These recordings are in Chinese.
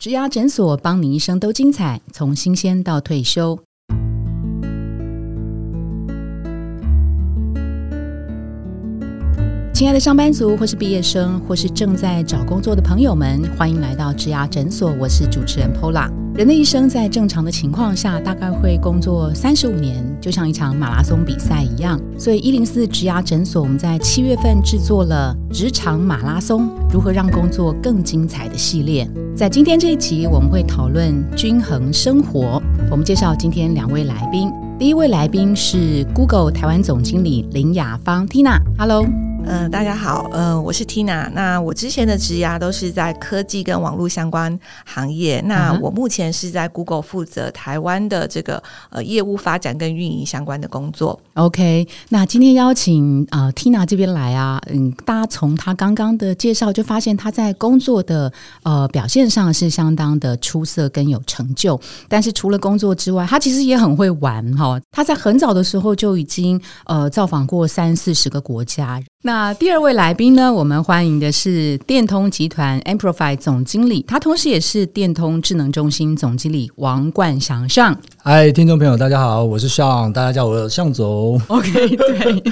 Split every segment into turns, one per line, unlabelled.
植牙诊所帮你一生都精彩，从新鲜到退休。亲爱的上班族，或是毕业生，或是正在找工作的朋友们，欢迎来到植牙诊所。我是主持人 Pola。人的一生在正常的情况下，大概会工作三十五年，就像一场马拉松比赛一样。所以一零四植牙诊所，我们在七月份制作了职场马拉松，如何让工作更精彩的系列。在今天这一集，我们会讨论均衡生活。我们介绍今天两位来宾，第一位来宾是 Google 台湾总经理林雅芳 Tina。Hello。
嗯，大家好，呃，我是 Tina。那我之前的职涯都是在科技跟网络相关行业。那我目前是在 Google 负责台湾的这个呃业务发展跟运营相关的工作。
OK，那今天邀请啊 Tina 这边来啊，嗯，大家从她刚刚的介绍就发现她在工作的呃表现上是相当的出色跟有成就。但是除了工作之外，她其实也很会玩哈。她在很早的时候就已经呃造访过三四十个国家。那第二位来宾呢？我们欢迎的是电通集团 Amplify 总经理，他同时也是电通智能中心总经理王冠祥上。
嗨，听众朋友，大家好，我是向，大家叫我向总。
OK，对，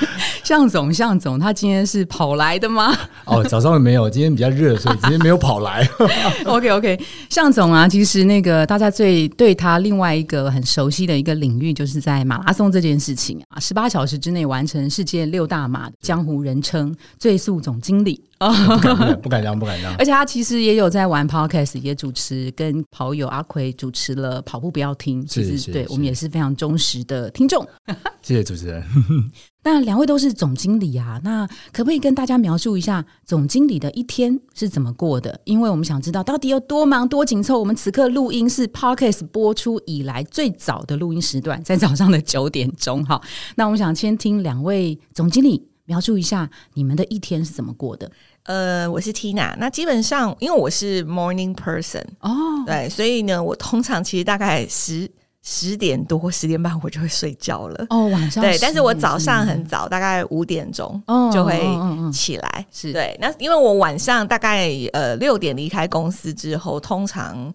向总，向总，他今天是跑来的吗？
哦，早上没有，今天比较热，所以今天没有跑来。
OK，OK，向总啊，其实那个大家最对他另外一个很熟悉的一个领域，就是在马拉松这件事情啊，十八小时之内完成世界六大马的江湖人。称最速总经理
啊，不敢当，不敢当。
而且他其实也有在玩 podcast，也主持跟跑友阿奎主持了跑步不要听。其实对我们也是非常忠实的听众。
谢谢主持人。
那两位都是总经理啊，那可不可以跟大家描述一下总经理的一天是怎么过的？因为我们想知道到底有多忙多紧凑。我们此刻录音是 podcast 播出以来最早的录音时段，在早上的九点钟。哈，那我们想先听两位总经理。描述一下你们的一天是怎么过的？
呃，我是 Tina。那基本上，因为我是 morning person 哦，对，所以呢，我通常其实大概十十点多、十点半我就会睡觉了。哦，
晚上
对，但是我早上很早，大概五点钟就会起来。是对，那因为我晚上大概呃六点离开公司之后，通常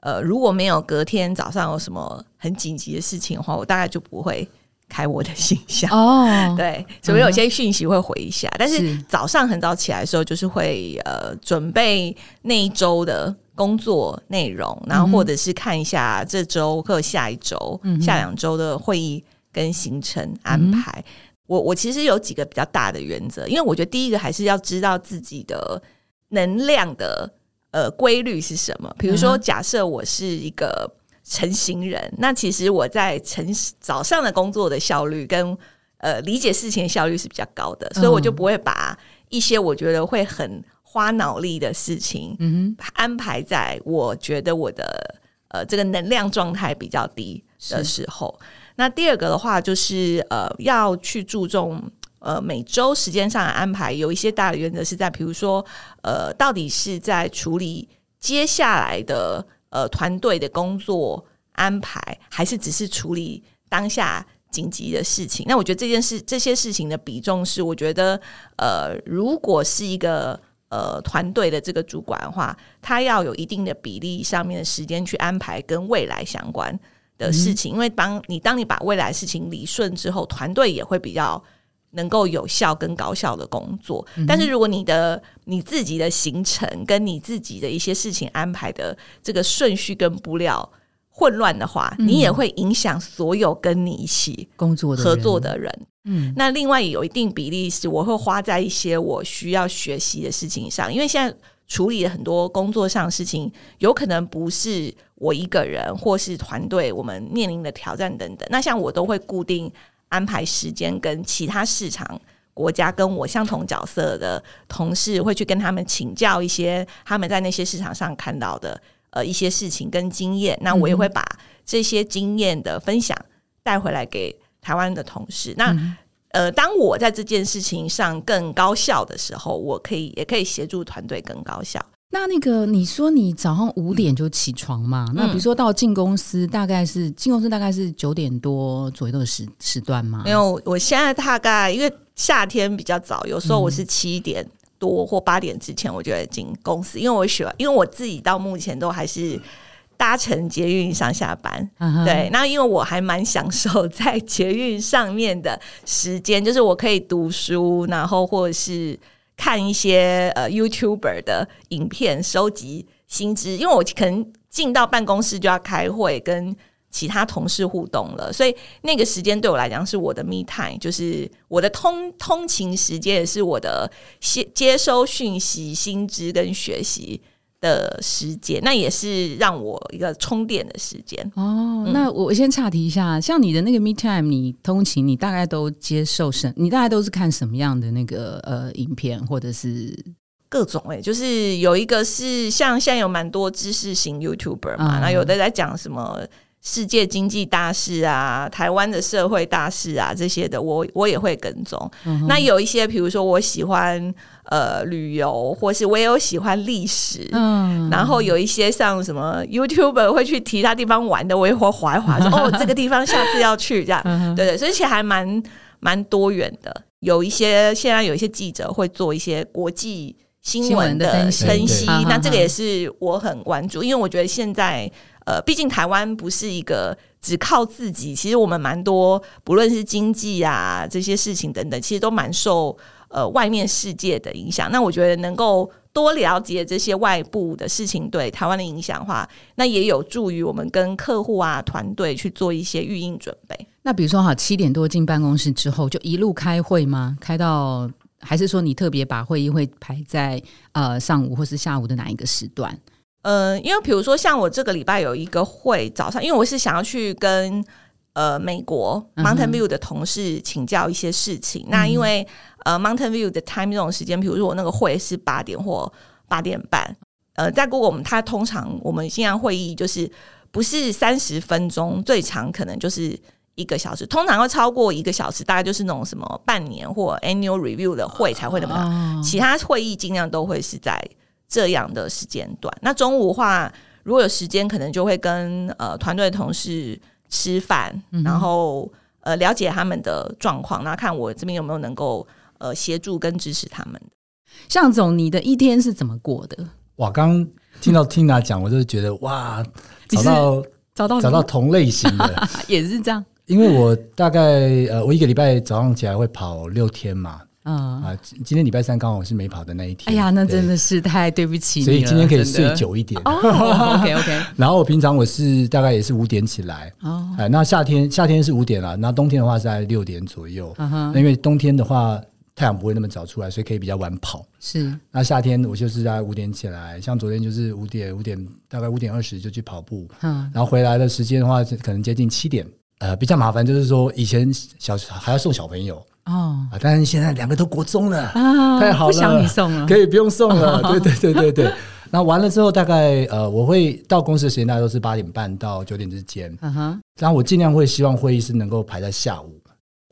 呃如果没有隔天早上有什么很紧急的事情的话，我大概就不会。开我的信箱哦，对，所以有些讯息会回一下，但是早上很早起来的时候，就是会呃准备那一周的工作内容，然后或者是看一下这周或下一周、下两周的会议跟行程安排。我我其实有几个比较大的原则，因为我觉得第一个还是要知道自己的能量的呃规律是什么。比如说，假设我是一个。成型人，那其实我在晨早上的工作的效率跟呃理解事情的效率是比较高的，所以我就不会把一些我觉得会很花脑力的事情，嗯，安排在我觉得我的呃这个能量状态比较低的时候。那第二个的话，就是呃要去注重呃每周时间上的安排，有一些大的原则是在，比如说呃到底是在处理接下来的。呃，团队的工作安排还是只是处理当下紧急的事情？那我觉得这件事、这些事情的比重是，我觉得呃，如果是一个呃团队的这个主管的话，他要有一定的比例上面的时间去安排跟未来相关的事情，因为当你当你把未来事情理顺之后，团队也会比较。能够有效跟高效的工作，但是如果你的你自己的行程跟你自己的一些事情安排的这个顺序跟布料混乱的话，你也会影响所有跟你一起
工作
合作的人。嗯，那另外有一定比例是我会花在一些我需要学习的事情上，因为现在处理了很多工作上的事情，有可能不是我一个人或是团队我们面临的挑战等等。那像我都会固定。安排时间跟其他市场国家跟我相同角色的同事，会去跟他们请教一些他们在那些市场上看到的呃一些事情跟经验。那我也会把这些经验的分享带回来给台湾的同事。那呃，当我在这件事情上更高效的时候，我可以也可以协助团队更高效。
那那个，你说你早上五点就起床嘛？那比如说到进公司，大概是进公司大概是九点多左右的时时段吗？
没有，我现在大概因为夏天比较早，有时候我是七点多或八点之前，我就会进公司，因为我喜欢，因为我自己到目前都还是搭乘捷运上下班。对，那因为我还蛮享受在捷运上面的时间，就是我可以读书，然后或者是看一些呃 YouTuber 的影片，收集薪资，因为我可能进到办公室就要开会跟。其他同事互动了，所以那个时间对我来讲是我的 me time，就是我的通通勤时间，也是我的接接收讯息、薪资跟学习的时间。那也是让我一个充电的时间。
哦，那我先岔题一下，像你的那个 me time，你通勤，你大概都接受什？你大概都是看什么样的那个呃影片，或者是
各种？哎，就是有一个是像现在有蛮多知识型 YouTuber 嘛，那有的在讲什么。世界经济大事啊，台湾的社会大事啊，这些的我我也会跟踪。那有一些，比如说我喜欢呃旅游，或是我也有喜欢历史。嗯，然后有一些像什么 YouTuber 会去其他地方玩的，我也会划一划，说 哦这个地方下次要去这样。对对，所以其实还蛮蛮多元的。有一些现在有一些记者会做一些国际新闻的分析，那这个也是我很关注，因为我觉得现在。呃，毕竟台湾不是一个只靠自己，其实我们蛮多，不论是经济啊这些事情等等，其实都蛮受呃外面世界的影响。那我觉得能够多了解这些外部的事情对台湾的影响的话，那也有助于我们跟客户啊团队去做一些预应准备。
那比如说哈，七点多进办公室之后，就一路开会吗？开到还是说你特别把会议会排在呃上午或是下午的哪一个时段？
呃，因为比如说像我这个礼拜有一个会早上，因为我是想要去跟呃美国 Mountain View 的同事请教一些事情。那因为呃 Mountain View 的 time 这种时间，比如说我那个会是八点或八点半，呃，在 Google 我们它通常我们线上会议就是不是三十分钟，最长可能就是一个小时，通常会超过一个小时，大概就是那种什么半年或 Annual Review 的会才会那么长，其他会议尽量都会是在。这样的时间段，那中午话如果有时间，可能就会跟呃团队同事吃饭，然后呃了解他们的状况，那看我这边有没有能够呃协助跟支持他们的。
向总，你的一天是怎么过的？
哇，刚听到 Tina 讲，我就觉得哇，找到
找到
找到同类型的，
也是这样。
因为我大概呃，我一个礼拜早上起来会跑六天嘛。嗯啊，今天礼拜三刚好是没跑的那一天。
哎呀，那真的是太对不起
所以今天可以睡久一点。
OK OK。
然后我平常我是大概也是五点起来。哦。哎，那夏天夏天是五点了，那冬天的话是在六点左右。因为冬天的话太阳不会那么早出来，所以可以比较晚跑。
是。
那夏天我就是在五点起来，像昨天就是五点五点大概五点二十就去跑步。嗯。然后回来的时间的话，可能接近七点。呃，比较麻烦就是说以前小还要送小朋友。哦，啊！但是现在两个都国中了，啊，太好了，
不想你送了，
可以不用送了。对对对对对。那完了之后，大概呃，我会到公司的时间大概都是八点半到九点之间。嗯哼。然后我尽量会希望会议是能够排在下午，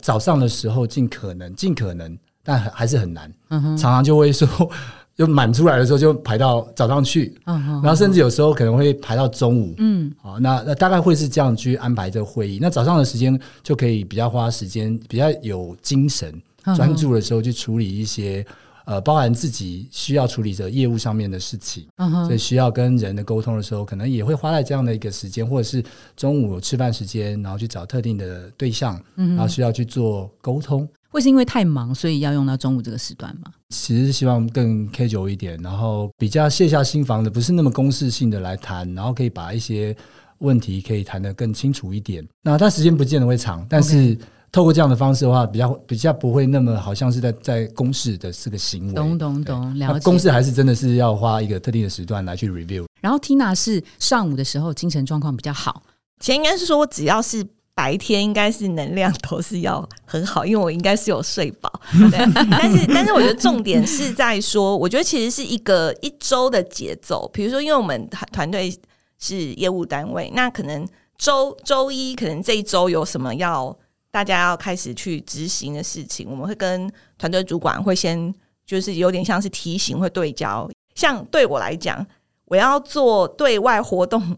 早上的时候尽可能尽可能，但还是很难。嗯。常常就会说。就满出来的时候就排到早上去，然后甚至有时候可能会排到中午。嗯，好，那那大概会是这样去安排这个会议。那早上的时间就可以比较花时间，比较有精神、专注的时候去处理一些呃，包含自己需要处理的业务上面的事情。嗯所以需要跟人的沟通的时候，可能也会花在这样的一个时间，或者是中午吃饭时间，然后去找特定的对象，然后需要去做沟通。
会是因为太忙，所以要用到中午这个时段吗？
其实是希望更 K 久一点，然后比较卸下心防的，不是那么公式性的来谈，然后可以把一些问题可以谈得更清楚一点。那它时间不见得会长，但是透过这样的方式的话，比较比较不会那么好像是在在公示的这个行为。
懂懂懂，了解。
公式还是真的是要花一个特定的时段来去 review。
然后 Tina 是上午的时候精神状况比较好，
其实应该是说我只要是。白天应该是能量都是要很好，因为我应该是有睡饱。但是，但是我觉得重点是在说，我觉得其实是一个一周的节奏。比如说，因为我们团队是业务单位，那可能周周一可能这一周有什么要大家要开始去执行的事情，我们会跟团队主管会先就是有点像是提醒，会对焦。像对我来讲，我要做对外活动。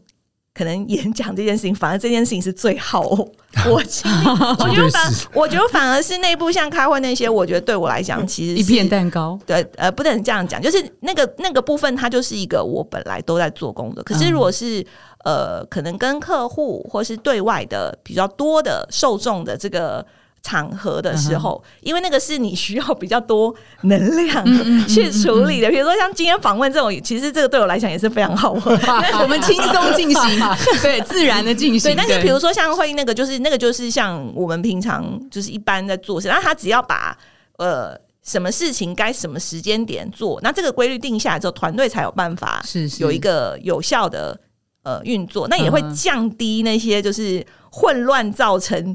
可能演讲这件事情，反而这件事情是最好 我。我觉得反，我觉得反而是内部像开会那些，我觉得对我来讲，其实
一片蛋糕。
对，呃，不能这样讲，就是那个那个部分，它就是一个我本来都在做工的。可是如果是呃，可能跟客户或是对外的比较多的受众的这个。场合的时候，因为那个是你需要比较多能量去处理的。比如说像今天访问这种，其实这个对我来讲也是非常好，
我们轻松进行，对，自然的进行。
对，但是比如说像会那个，就是那个就是像我们平常就是一般在做事，然后他只要把呃什么事情该什么时间点做，那这个规律定下来之后，团队才有办法
是
有一个有效的呃运作，那也会降低那些就是混乱造成。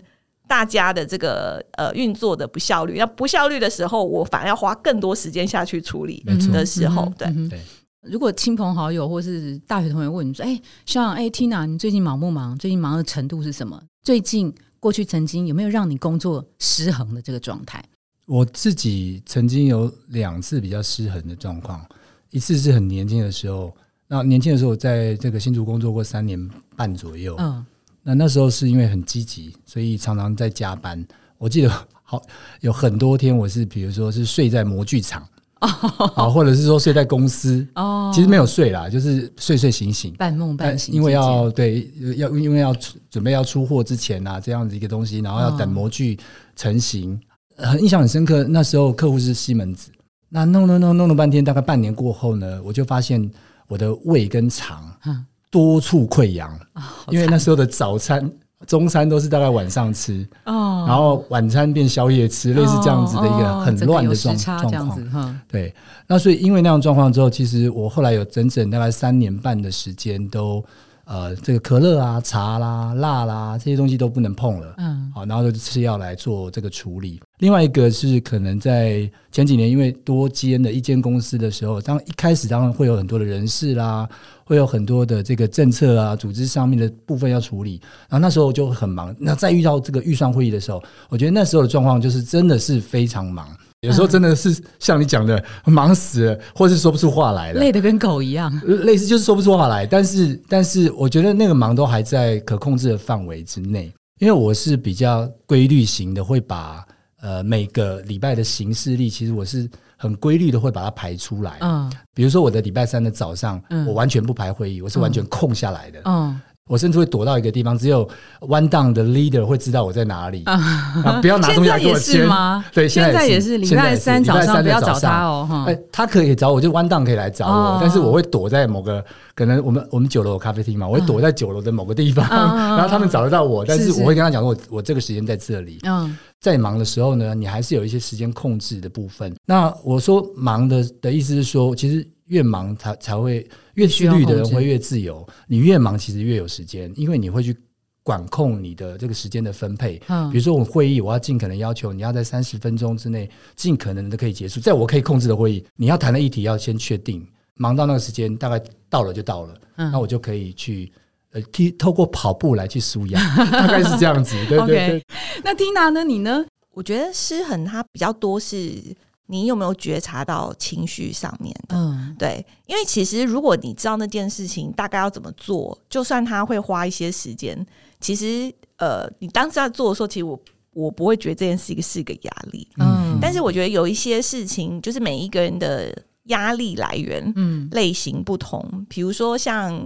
大家的这个呃运作的不效率，那不效率的时候，我反而要花更多时间下去处理的时候，对
对。
如果亲朋好友或是大学同学问你说：“哎，像哎，Tina，你最近忙不忙？最近忙的程度是什么？最近过去曾经有没有让你工作失衡的这个状态？”
我自己曾经有两次比较失衡的状况，一次是很年轻的时候，那年轻的时候在这个新竹工作过三年半左右，嗯。那那时候是因为很积极，所以常常在加班。我记得好有很多天，我是比如说是睡在模具厂啊，或者是说睡在公司哦，其实没有睡啦，就是睡睡醒醒，
半梦半醒。
因为要对要因为要准备要出货之前啊，这样子一个东西，然后要等模具成型。很印象很深刻，那时候客户是西门子，那弄弄弄弄了半天，大概半年过后呢，我就发现我的胃跟肠。多处溃疡，因为那时候的早餐、中餐都是大概晚上吃，哦，然后晚餐变宵夜吃，类似这样子的一个很乱的状状况。对，那所以因为那样状况之后，其实我后来有整整大概三年半的时间都。呃，这个可乐啊、茶啦、辣啦这些东西都不能碰了。嗯，好，然后就吃药来做这个处理。另外一个是可能在前几年，因为多间的一间公司的时候，当一开始当然会有很多的人事啦，会有很多的这个政策啊、组织上面的部分要处理。然后那时候就很忙。那再遇到这个预算会议的时候，我觉得那时候的状况就是真的是非常忙。有时候真的是像你讲的，忙死了，或是说不出话来了，
累得跟狗一样，
类似就是说不出话来。但是，但是我觉得那个忙都还在可控制的范围之内，因为我是比较规律型的，会把呃每个礼拜的行事历，其实我是很规律的会把它排出来。嗯，比如说我的礼拜三的早上，我完全不排会议，我是完全空下来的。嗯。我甚至会躲到一个地方，只有 one down 的 leader 会知道我在哪里。啊，不要拿东西来给我签
吗？
对，
现在也是礼拜三早上不要找他哦。
哎，他可以找我，就 one down 可以来找我，但是我会躲在某个可能我们我们九楼咖啡厅嘛，我会躲在九楼的某个地方，然后他们找得到我，但是我会跟他讲说，我我这个时间在这里。嗯，在忙的时候呢，你还是有一些时间控制的部分。那我说忙的的意思是说，其实。越忙才才会越自律的人会越自由。你越忙，其实越有时间，因为你会去管控你的这个时间的分配。嗯，比如说我会议，我要尽可能要求你要在三十分钟之内尽可能的可以结束，在我可以控制的会议，你要谈的议题要先确定，忙到那个时间大概到了就到了，那我就可以去呃，透透过跑步来去舒压，大概是这样子。对对 对。
那 Tina 呢？你呢？
我觉得失衡它比较多是。你有没有觉察到情绪上面的？嗯，对，因为其实如果你知道那件事情大概要怎么做，就算他会花一些时间，其实呃，你当时在做的时候，其实我我不会觉得这件事情是一个压力。嗯，但是我觉得有一些事情，就是每一个人的压力来源，嗯，类型不同。比如说像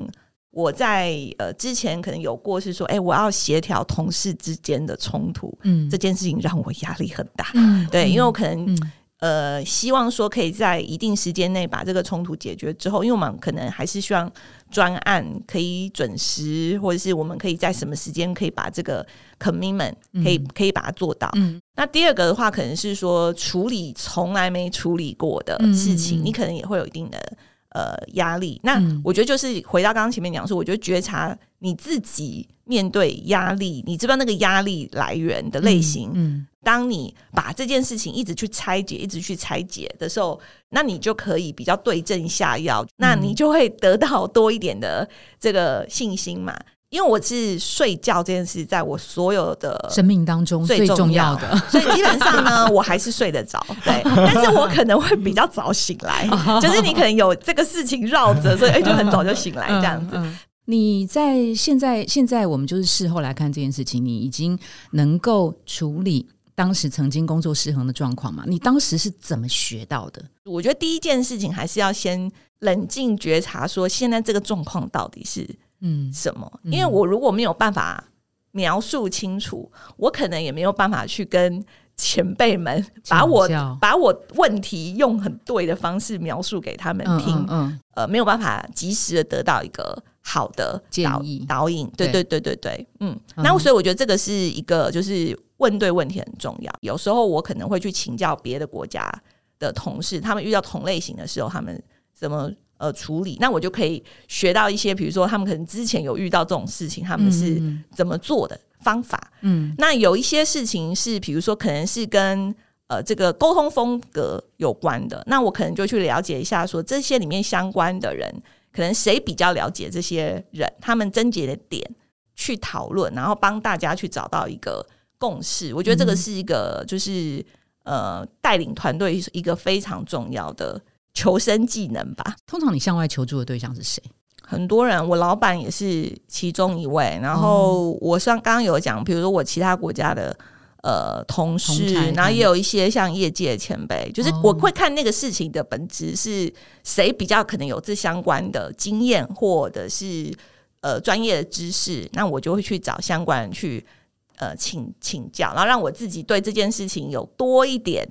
我在呃之前可能有过是说，哎，我要协调同事之间的冲突，嗯，这件事情让我压力很大。嗯，对，因为我可能。呃，希望说可以在一定时间内把这个冲突解决之后，因为我们可能还是希望专案可以准时，或者是我们可以在什么时间可以把这个 commitment 可以可以把它做到。嗯。那第二个的话，可能是说处理从来没处理过的事情，你可能也会有一定的呃压力。那我觉得就是回到刚刚前面讲说，我觉得觉察你自己面对压力，你知道那个压力来源的类型，嗯。当你把这件事情一直去拆解、一直去拆解的时候，那你就可以比较对症下药，那你就会得到多一点的这个信心嘛。因为我是睡觉这件事，在我所有的
生命当中最重要的，
所以基本上呢，我还是睡得着。对，但是我可能会 比较早醒来，就是你可能有这个事情绕着，所以哎，就很早就醒来这样子。
你在现在现在我们就是事后来看这件事情，你已经能够处理当时曾经工作失衡的状况吗？你当时是怎么学到的？
我觉得第一件事情还是要先冷静觉察，说现在这个状况到底是嗯。什么？因为我如果没有办法描述清楚，我可能也没有办法去跟。前辈们把我把我问题用很对的方式描述给他们听，嗯，呃，没有办法及时的得到一个好的
建议。
导引，对。对对对对，嗯，那所以我觉得这个是一个就是问对问题很重要。有时候我可能会去请教别的国家的同事，他们遇到同类型的时候，他们怎么呃处理，那我就可以学到一些，比如说他们可能之前有遇到这种事情，他们是怎么做的。方法，嗯，那有一些事情是，比如说，可能是跟呃这个沟通风格有关的，那我可能就去了解一下，说这些里面相关的人，可能谁比较了解这些人，他们症结的点去讨论，然后帮大家去找到一个共识。我觉得这个是一个，就是呃带领团队一个非常重要的求生技能吧。
通常你向外求助的对象是谁？
很多人，我老板也是其中一位。然后我像刚刚有讲，比如说我其他国家的呃同事，然后也有一些像业界的前辈，就是我会看那个事情的本质是谁比较可能有这相关的经验或者是呃专业的知识，那我就会去找相关人去呃请请教，然后让我自己对这件事情有多一点。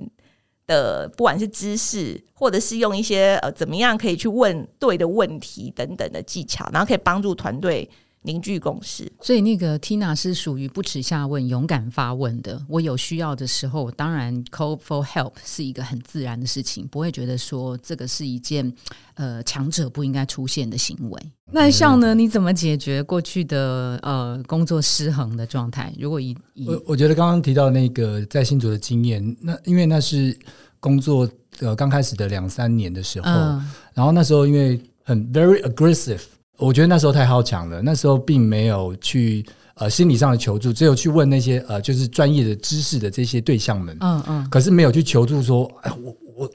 的不管是知识，或者是用一些呃怎么样可以去问对的问题等等的技巧，然后可以帮助团队凝聚共识。
所以那个 Tina 是属于不耻下问、勇敢发问的。我有需要的时候，当然 call for help 是一个很自然的事情，不会觉得说这个是一件呃强者不应该出现的行为。那像呢，你怎么解决过去的呃工作失衡的状态？如果以
我我觉得刚刚提到那个在新竹的经验，那因为那是工作呃刚开始的两三年的时候，然后那时候因为很 very aggressive，我觉得那时候太好强了。那时候并没有去呃心理上的求助，只有去问那些呃就是专业的知识的这些对象们，嗯嗯，可是没有去求助说，哎我我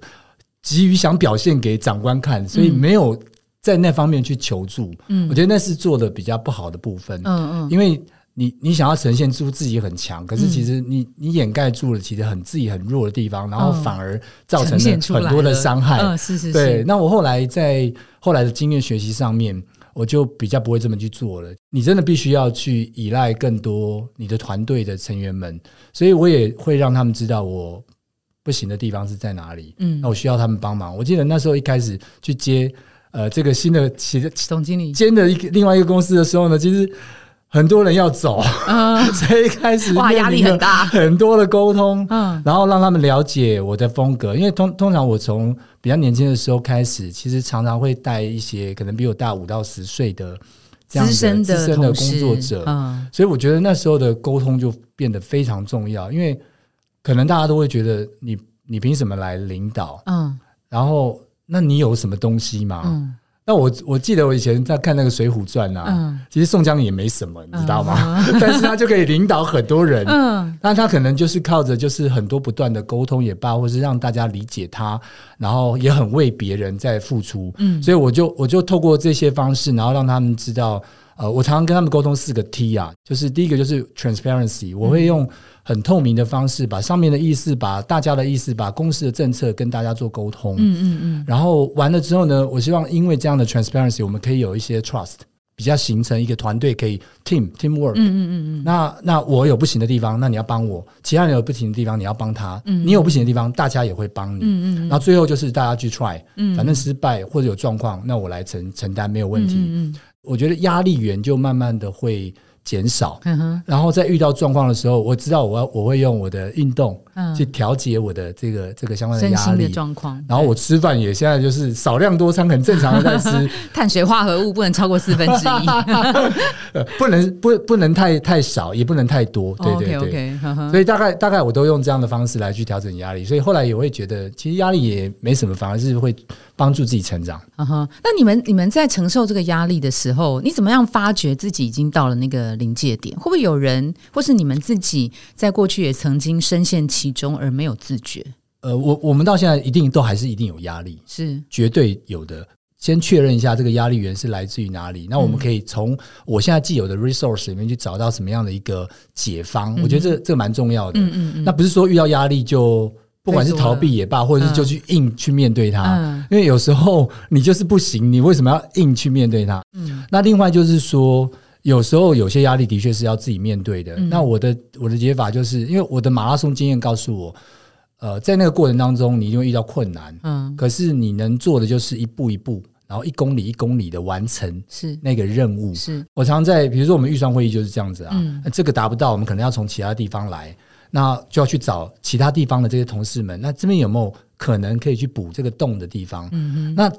急于想表现给长官看，所以没有。在那方面去求助，嗯，我觉得那是做的比较不好的部分，嗯嗯，因为你你想要呈现出自己很强，可是其实你你掩盖住了其实很自己很弱的地方，然后反而造成了很多的伤害，
嗯，是是，
对。那我后来在后来的经验学习上面，我就比较不会这么去做了。你真的必须要去依赖更多你的团队的成员们，所以我也会让他们知道我不行的地方是在哪里，嗯，那我需要他们帮忙。我记得那时候一开始去接。呃，这个新的企
总经理
兼的一个另外一个公司的时候呢，其实很多人要走，所以开始
哇压力很大，
很多的沟通，嗯，然后让他们了解我的风格，因为通通常我从比较年轻的时候开始，其实常常会带一些可能比我大五到十岁的这样的资深的工作者，嗯，所以我觉得那时候的沟通就变得非常重要，因为可能大家都会觉得你你凭什么来领导，嗯，然后。那你有什么东西吗？嗯，那我我记得我以前在看那个《水浒传》啊，嗯，其实宋江也没什么，你知道吗？但是他就可以领导很多人，嗯，那他可能就是靠着就是很多不断的沟通也罢，或是让大家理解他，然后也很为别人在付出，嗯，所以我就我就透过这些方式，然后让他们知道，呃，我常常跟他们沟通四个 T 啊，就是第一个就是 transparency，我会用。很透明的方式，把上面的意思、把大家的意思、把公司的政策跟大家做沟通。嗯嗯嗯。然后完了之后呢，我希望因为这样的 transparency，我们可以有一些 trust，比较形成一个团队可以 team teamwork。嗯嗯嗯嗯。那那我有不行的地方，那你要帮我；其他人有不行的地方，你要帮他。嗯。你有不行的地方，大家也会帮你。嗯嗯。然后最后就是大家去 try。嗯。反正失败或者有状况，那我来承承担没有问题。嗯嗯。我觉得压力源就慢慢的会。减少，然后在遇到状况的时候，我知道我要我会用我的运动去调节我的这个这个相关的压力
状况。
然后我吃饭也现在就是少量多餐，很正常的在吃。
碳水化合物不能超过四分之
一，不能不不能太太少，也不能太多。对对对，所以大概大概我都用这样的方式来去调整压力。所以后来也会觉得，其实压力也没什么，反而是会帮助自己成长。
啊哈，那你们你们在承受这个压力的时候，你怎么样发觉自己已经到了那个？临界点会不会有人，或是你们自己在过去也曾经深陷其中而没有自觉？
呃，我我们到现在一定都还是一定有压力，
是
绝对有的。先确认一下这个压力源是来自于哪里。那我们可以从我现在既有的 resource 里面去找到什么样的一个解方。我觉得这这个蛮重要的。嗯嗯嗯。那不是说遇到压力就不管是逃避也罢，或者是就去硬去面对它。因为有时候你就是不行，你为什么要硬去面对它？嗯。那另外就是说，有时候有些压力的确是要自己面对的。那我的我的解法就是，因为我的马拉松经验告诉我。呃，在那个过程当中，你一定会遇到困难，嗯，可是你能做的就是一步一步，然后一公里一公里的完成
是
那个任务。
是
我常在，比如说我们预算会议就是这样子啊，这个达不到，我们可能要从其他地方来，那就要去找其他地方的这些同事们，那这边有没有可能可以去补这个洞的地方？嗯嗯，那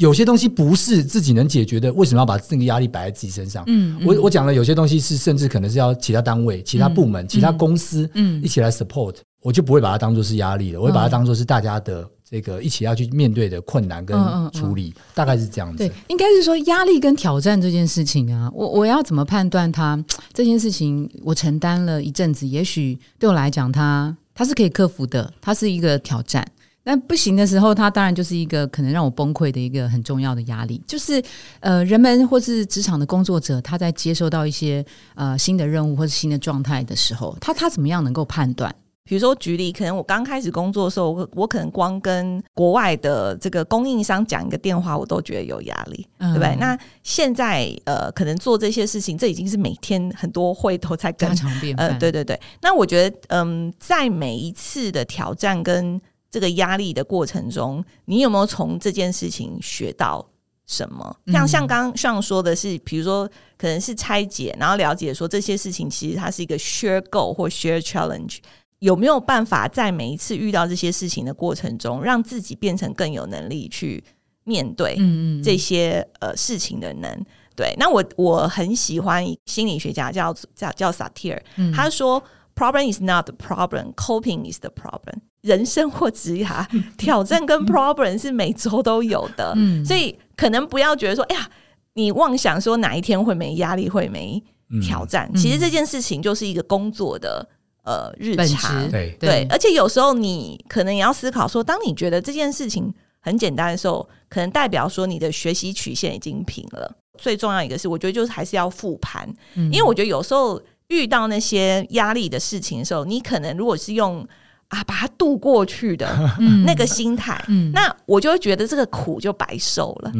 有些东西不是自己能解决的，为什么要把这个压力摆在自己身上？嗯，我我讲了，有些东西是甚至可能是要其他单位、其他部门、其他公司，嗯，一起来 support。我就不会把它当做是压力了，我会把它当做是大家的这个一起要去面对的困难跟处理，大概是这样子。
对，应该是说压力跟挑战这件事情啊，我我要怎么判断它这件事情？我承担了一阵子，也许对我来讲，它它是可以克服的，它是一个挑战。但不行的时候，它当然就是一个可能让我崩溃的一个很重要的压力。就是呃，人们或是职场的工作者，他在接收到一些呃新的任务或是新的状态的时候，他他怎么样能够判断？
比如说，举例，可能我刚开始工作的时候，我我可能光跟国外的这个供应商讲一个电话，我都觉得有压力，对不对？那现在呃，可能做这些事情，这已经是每天很多会都在跟，
呃，
对对对。那我觉得，嗯，在每一次的挑战跟这个压力的过程中，你有没有从这件事情学到什么？像像刚上说的是，比如说可能是拆解，然后了解说这些事情其实它是一个 share goal 或 share challenge。有没有办法在每一次遇到这些事情的过程中，让自己变成更有能力去面对这些呃事情的能？对，那我我很喜欢心理学家叫叫叫萨提尔，他说：“Problem is not the problem, coping is the problem。”人生或职涯 挑战跟 problem 是每周都有的，所以可能不要觉得说，哎呀，你妄想说哪一天会没压力，会没挑战。其实这件事情就是一个工作的。呃，日常。
对。
对，而且有时候你可能也要思考说，当你觉得这件事情很简单的时候，可能代表说你的学习曲线已经平了。最重要一个是，我觉得就是还是要复盘，因为我觉得有时候遇到那些压力的事情的时候，你可能如果是用啊把它渡过去的 那个心态，那我就会觉得这个苦就白受了。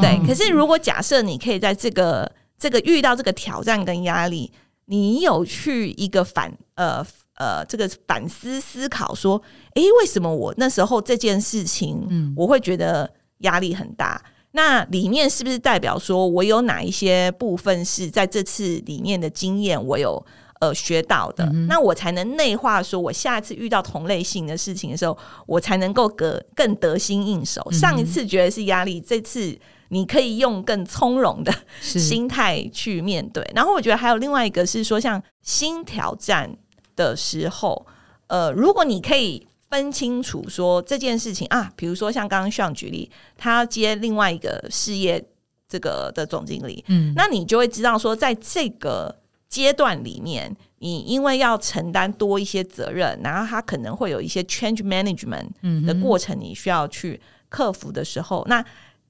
对，可是如果假设你可以在这个这个遇到这个挑战跟压力。你有去一个反呃呃这个反思思考说，诶，为什么我那时候这件事情，嗯，我会觉得压力很大？那里面是不是代表说我有哪一些部分是在这次里面的经验，我有呃学到的？那我才能内化，说我下次遇到同类型的事情的时候，我才能够更更得心应手。上一次觉得是压力，这次。你可以用更从容的心态去面对，然后我觉得还有另外一个是说，像新挑战的时候，呃，如果你可以分清楚说这件事情啊，比如说像刚刚像举例，他接另外一个事业这个的总经理，嗯，那你就会知道说，在这个阶段里面，你因为要承担多一些责任，然后他可能会有一些 change management 的过程，你需要去克服的时候，那。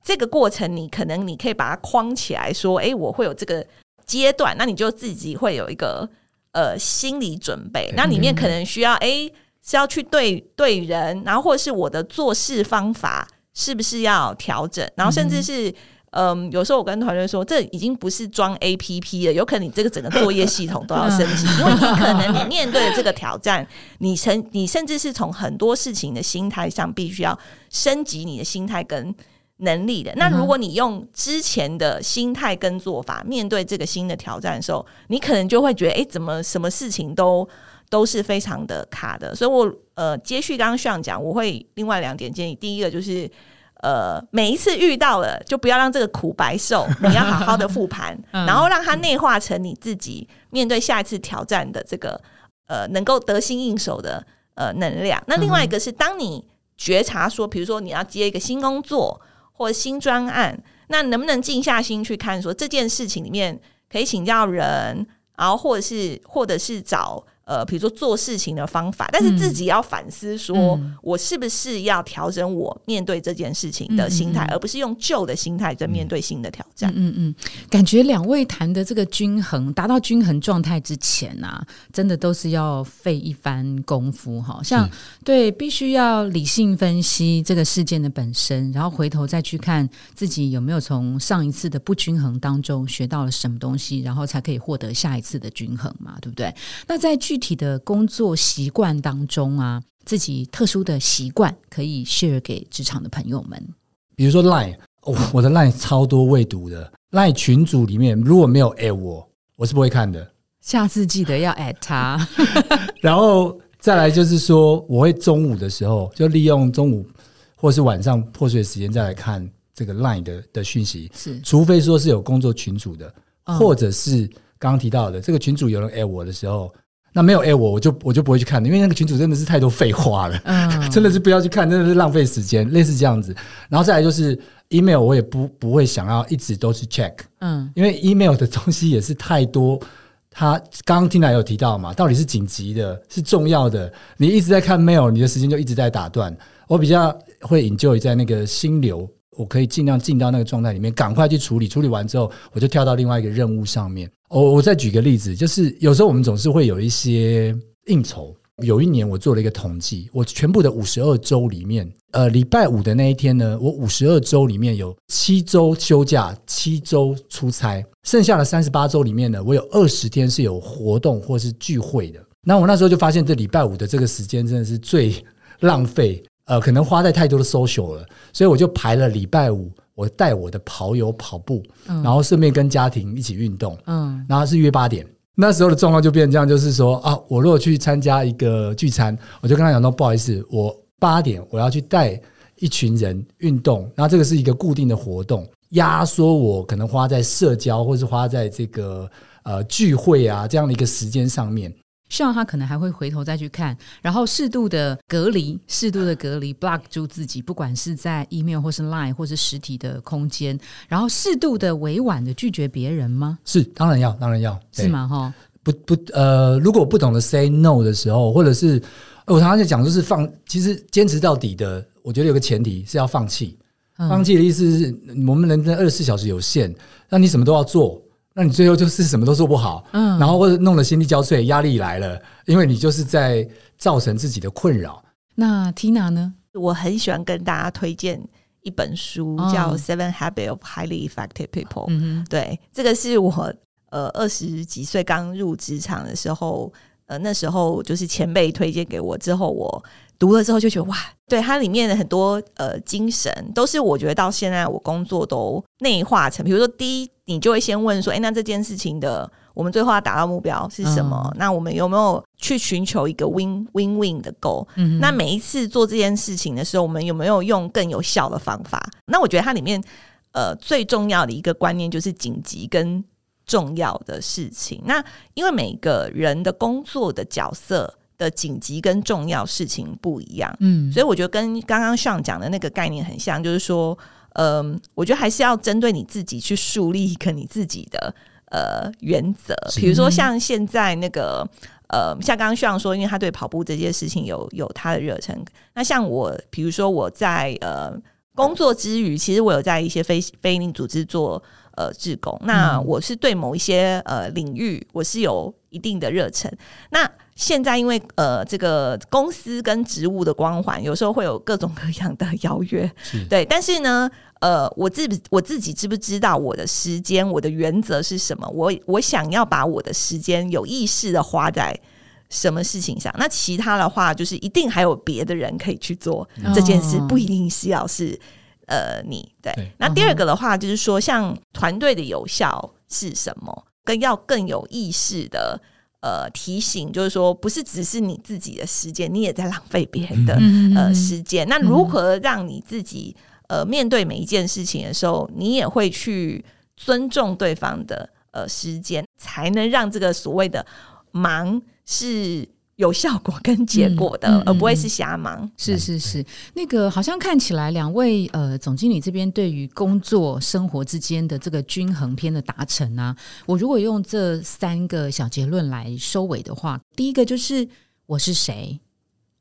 这个过程，你可能你可以把它框起来，说：“哎，我会有这个阶段。”那你就自己会有一个呃心理准备。那里面可能需要，哎，是要去对对人，然后或者是我的做事方法是不是要调整？然后甚至是，嗯，有时候我跟团队说，这已经不是装 A P P 了，有可能你这个整个作业系统都要升级，因为你可能你面对的这个挑战，你甚你甚至是从很多事情的心态上，必须要升级你的心态跟。能力的那，如果你用之前的心态跟做法面对这个新的挑战的时候，你可能就会觉得，哎，怎么什么事情都都是非常的卡的。所以，我呃，接续刚刚徐讲，我会另外两点建议。第一个就是，呃，每一次遇到了，就不要让这个苦白受，你要好好的复盘，然后让它内化成你自己面对下一次挑战的这个呃能够得心应手的呃能量。那另外一个是，当你觉察说，比如说你要接一个新工作。或新专案，那能不能静下心去看？说这件事情里面可以请教人，然后或者是或者是找呃，比如说做事情的方法，但是自己要反思，说我是不是要调整我面对这件事情的心态，而不是用旧的心态在面对新的挑战。
嗯嗯，感觉两位谈的这个均衡，达到均衡状态之前啊，真的都是要费一番功夫哈。像对，必须要理性分析这个事件的本身，然后回头再去看自己有没有从上一次的不均衡当中学到了什么东西，然后才可以获得下一次的均衡嘛，对不对？那在具体的工作习惯当中啊，自己特殊的习惯可以 share 给职场的朋友们。
比如说 Line，我的 Line 超多未读的 Line 群组里面如果没有 at 我，我是不会看的。
下次记得要 at 他。
然后再来就是说，我会中午的时候就利用中午或是晚上破碎的时间再来看这个 Line 的的讯息。
是，
除非说是有工作群组的，或者是刚刚提到的这个群组有人 at 我的时候。那没有 A，我我就我就不会去看，因为那个群主真的是太多废话了，真的是不要去看，真的是浪费时间，类似这样子。然后再来就是 email，我也不不会想要一直都去 check，嗯，因为 email 的东西也是太多。他刚刚听来有提到嘛，到底是紧急的，是重要的，你一直在看 mail，你的时间就一直在打断。我比较会 enjoy 在那个心流。我可以尽量进到那个状态里面，赶快去处理。处理完之后，我就跳到另外一个任务上面。我我再举个例子，就是有时候我们总是会有一些应酬。有一年我做了一个统计，我全部的五十二周里面，呃，礼拜五的那一天呢，我五十二周里面有七周休假，七周出差，剩下的三十八周里面呢，我有二十天是有活动或是聚会的。那我那时候就发现，这礼拜五的这个时间真的是最 浪费。呃，可能花在太多的 social 了，所以我就排了礼拜五，我带我的跑友跑步，然后顺便跟家庭一起运动，嗯，然后是约八点，那时候的状况就变成这样，就是说啊，我如果去参加一个聚餐，我就跟他讲说，不好意思，我八点我要去带一群人运动，那这个是一个固定的活动，压缩我可能花在社交或是花在这个呃聚会啊这样的一个时间上面。
希望他可能还会回头再去看，然后适度的隔离，适度的隔离，block 住自己，不管是在 email 或是 line 或是实体的空间，然后适度的委婉的拒绝别人吗？
是，当然要，当然要，
是吗？哈，
不不，呃，如果不懂得 say no 的时候，或者是我常常在讲，就是放，其实坚持到底的，我觉得有个前提是要放弃。放弃的意思是我们人生二十四小时有限，那你什么都要做。那你最后就是什么都做不好，嗯，然后或者弄得心力交瘁，压力来了，因为你就是在造成自己的困扰。
那 Tina 呢？
我很喜欢跟大家推荐一本书，叫《Seven Habits of Highly Effective People》。嗯对，这个是我呃二十几岁刚入职场的时候，呃那时候就是前辈推荐给我，之后我。读了之后就觉得哇，对它里面的很多呃精神，都是我觉得到现在我工作都内化成。比如说，第一，你就会先问说，哎，那这件事情的我们最后要达到目标是什么？那我们有没有去寻求一个 win win win 的 goal？那每一次做这件事情的时候，我们有没有用更有效的方法？那我觉得它里面呃最重要的一个观念就是紧急跟重要的事情。那因为每个人的工作的角色。的紧急跟重要事情不一样，嗯，所以我觉得跟刚刚上讲的那个概念很像，就是说，嗯，我觉得还是要针对你自己去树立一个你自己的呃原则，比如说像现在那个呃，像刚刚上说，因为他对跑步这件事情有有他的热忱，那像我，比如说我在呃工作之余，其实我有在一些非非营利组织做呃志工，那我是对某一些呃领域，我是有一定的热忱，那。现在因为呃，这个公司跟职务的光环，有时候会有各种各样的 邀约，对。但是呢，呃，我自我自己知不知道我的时间，我的原则是什么？我我想要把我的时间有意识的花在什么事情上？那其他的话，就是一定还有别的人可以去做这件事，不一定是要是呃你对。那第二个的话，就是说，像团队的有效是什么？跟要更有意识的。呃，提醒就是说，不是只是你自己的时间，你也在浪费别人的呃时间。那如何让你自己呃面对每一件事情的时候，你也会去尊重对方的呃时间，才能让这个所谓的忙是有效果跟结果的，而不会是瞎忙。
是是是，那个好像看起来两位呃总经理这边对于工作生活之间的这个均衡篇的达成啊，我如果用这三个小结论来收尾的话，第一个就是我是谁。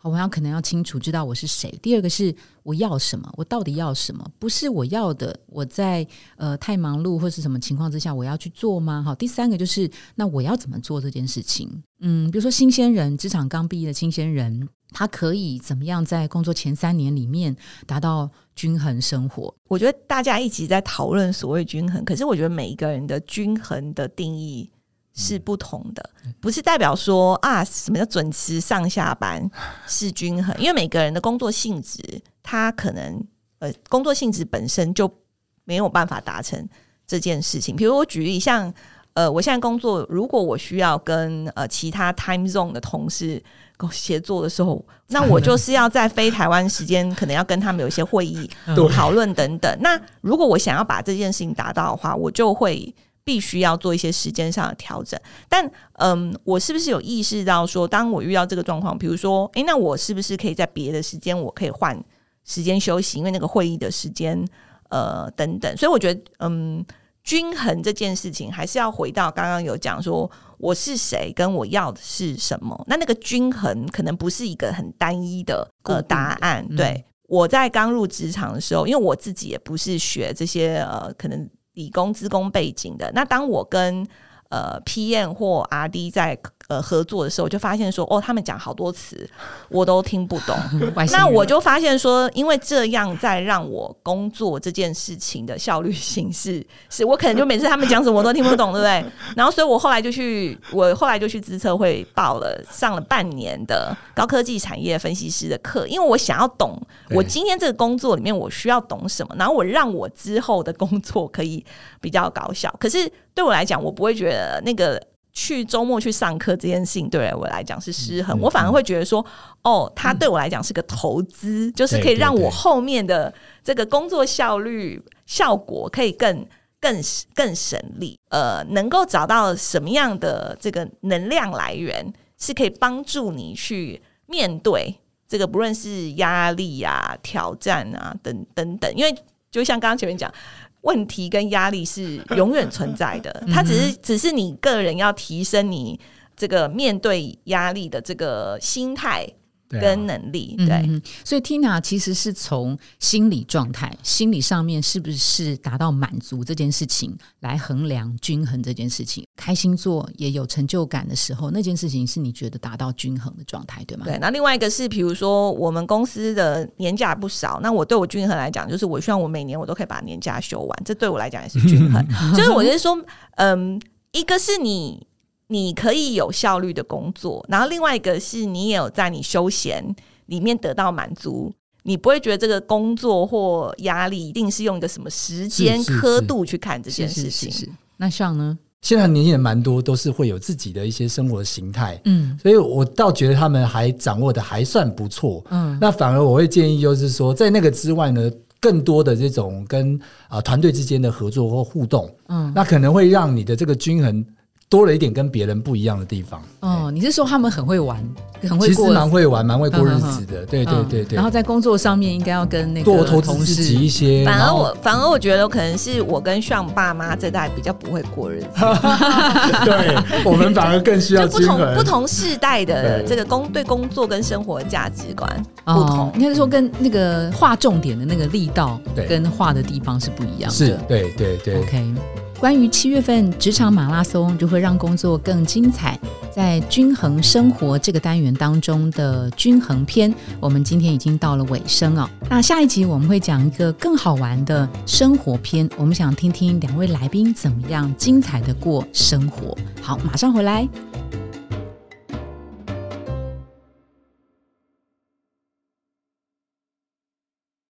我要可能要清楚知道我是谁。第二个是我要什么，我到底要什么？不是我要的，我在呃太忙碌或是什么情况之下我要去做吗？好，第三个就是那我要怎么做这件事情？嗯，比如说新鲜人，职场刚毕业的新鲜人，他可以怎么样在工作前三年里面达到均衡生活？
我觉得大家一直在讨论所谓均衡，可是我觉得每一个人的均衡的定义。是不同的，不是代表说啊，什么叫准时上下班是均衡？因为每个人的工作性质，他可能呃，工作性质本身就没有办法达成这件事情。比如我举例，像呃，我现在工作，如果我需要跟呃其他 time zone 的同事协作的时候，那我就是要在非台湾时间，可能要跟他们有一些会议 讨论等等。那如果我想要把这件事情达到的话，我就会。必须要做一些时间上的调整，但嗯，我是不是有意识到说，当我遇到这个状况，比如说，诶，那我是不是可以在别的时间，我可以换时间休息，因为那个会议的时间，呃，等等。所以我觉得，嗯，均衡这件事情还是要回到刚刚有讲说，我是谁，跟我要的是什么。那那个均衡可能不是一个很单一的呃答案。对我在刚入职场的时候，因为我自己也不是学这些呃，可能。理工、资工背景的，那当我跟呃 PM 或 RD 在。呃，合作的时候就发现说，哦，他们讲好多词，我都听不懂。那我就发现说，因为这样在让我工作这件事情的效率形式，是我可能就每次他们讲什么我都听不懂，对不对？然后，所以我后来就去，我后来就去资策会报了上了半年的高科技产业分析师的课，因为我想要懂我今天这个工作里面我需要懂什么，然后我让我之后的工作可以比较高效。可是对我来讲，我不会觉得那个。去周末去上课这件事情对我来讲是失衡，我反而会觉得说，哦，它对我来讲是个投资，就是可以让我后面的这个工作效率效果可以更更更省力。呃，能够找到什么样的这个能量来源，是可以帮助你去面对这个不论是压力啊、挑战啊等等等。因为就像刚刚前面讲。问题跟压力是永远存在的，它只是只是你个人要提升你这个面对压力的这个心态。跟能力对，
所以 Tina 其实是从心理状态、心理上面是不是达到满足这件事情来衡量均衡这件事情。开心做也有成就感的时候，那件事情是你觉得达到均衡的状态，对吗？
对。那另外一个是，比如说我们公司的年假不少，那我对我均衡来讲，就是我希望我每年我都可以把年假休完，这对我来讲也是均衡。就是我就是说，嗯，一个是你。你可以有效率的工作，然后另外一个是你也有在你休闲里面得到满足，你不会觉得这个工作或压力一定是用一个什么时间刻度去看这件事情。
是那像呢？
现在年轻人蛮多，都是会有自己的一些生活形态，嗯，所以我倒觉得他们还掌握的还算不错，嗯，那反而我会建议就是说，在那个之外呢，更多的这种跟啊团队之间的合作或互动，嗯，那可能会让你的这个均衡。多了一点跟别人不一样的地方。
哦，你是说他们很会玩，很会
其实蛮会玩，蛮会过日子的。对对对对。
然后在工作上面应该要跟那个多
投资自己一些。
反而我反而我觉得可能是我跟炫爸妈这代比较不会过日子。
对，我们反而更需要
不同不同世代的这个工对工作跟生活价值观不同。
应该是说跟那个划重点的那个力道跟画的地方是不一样的。
是，对对对。
OK。关于七月份职场马拉松如何让工作更精彩，在均衡生活这个单元当中的均衡篇，我们今天已经到了尾声哦。那下一集我们会讲一个更好玩的生活篇，我们想听听两位来宾怎么样精彩的过生活。好，马上回来。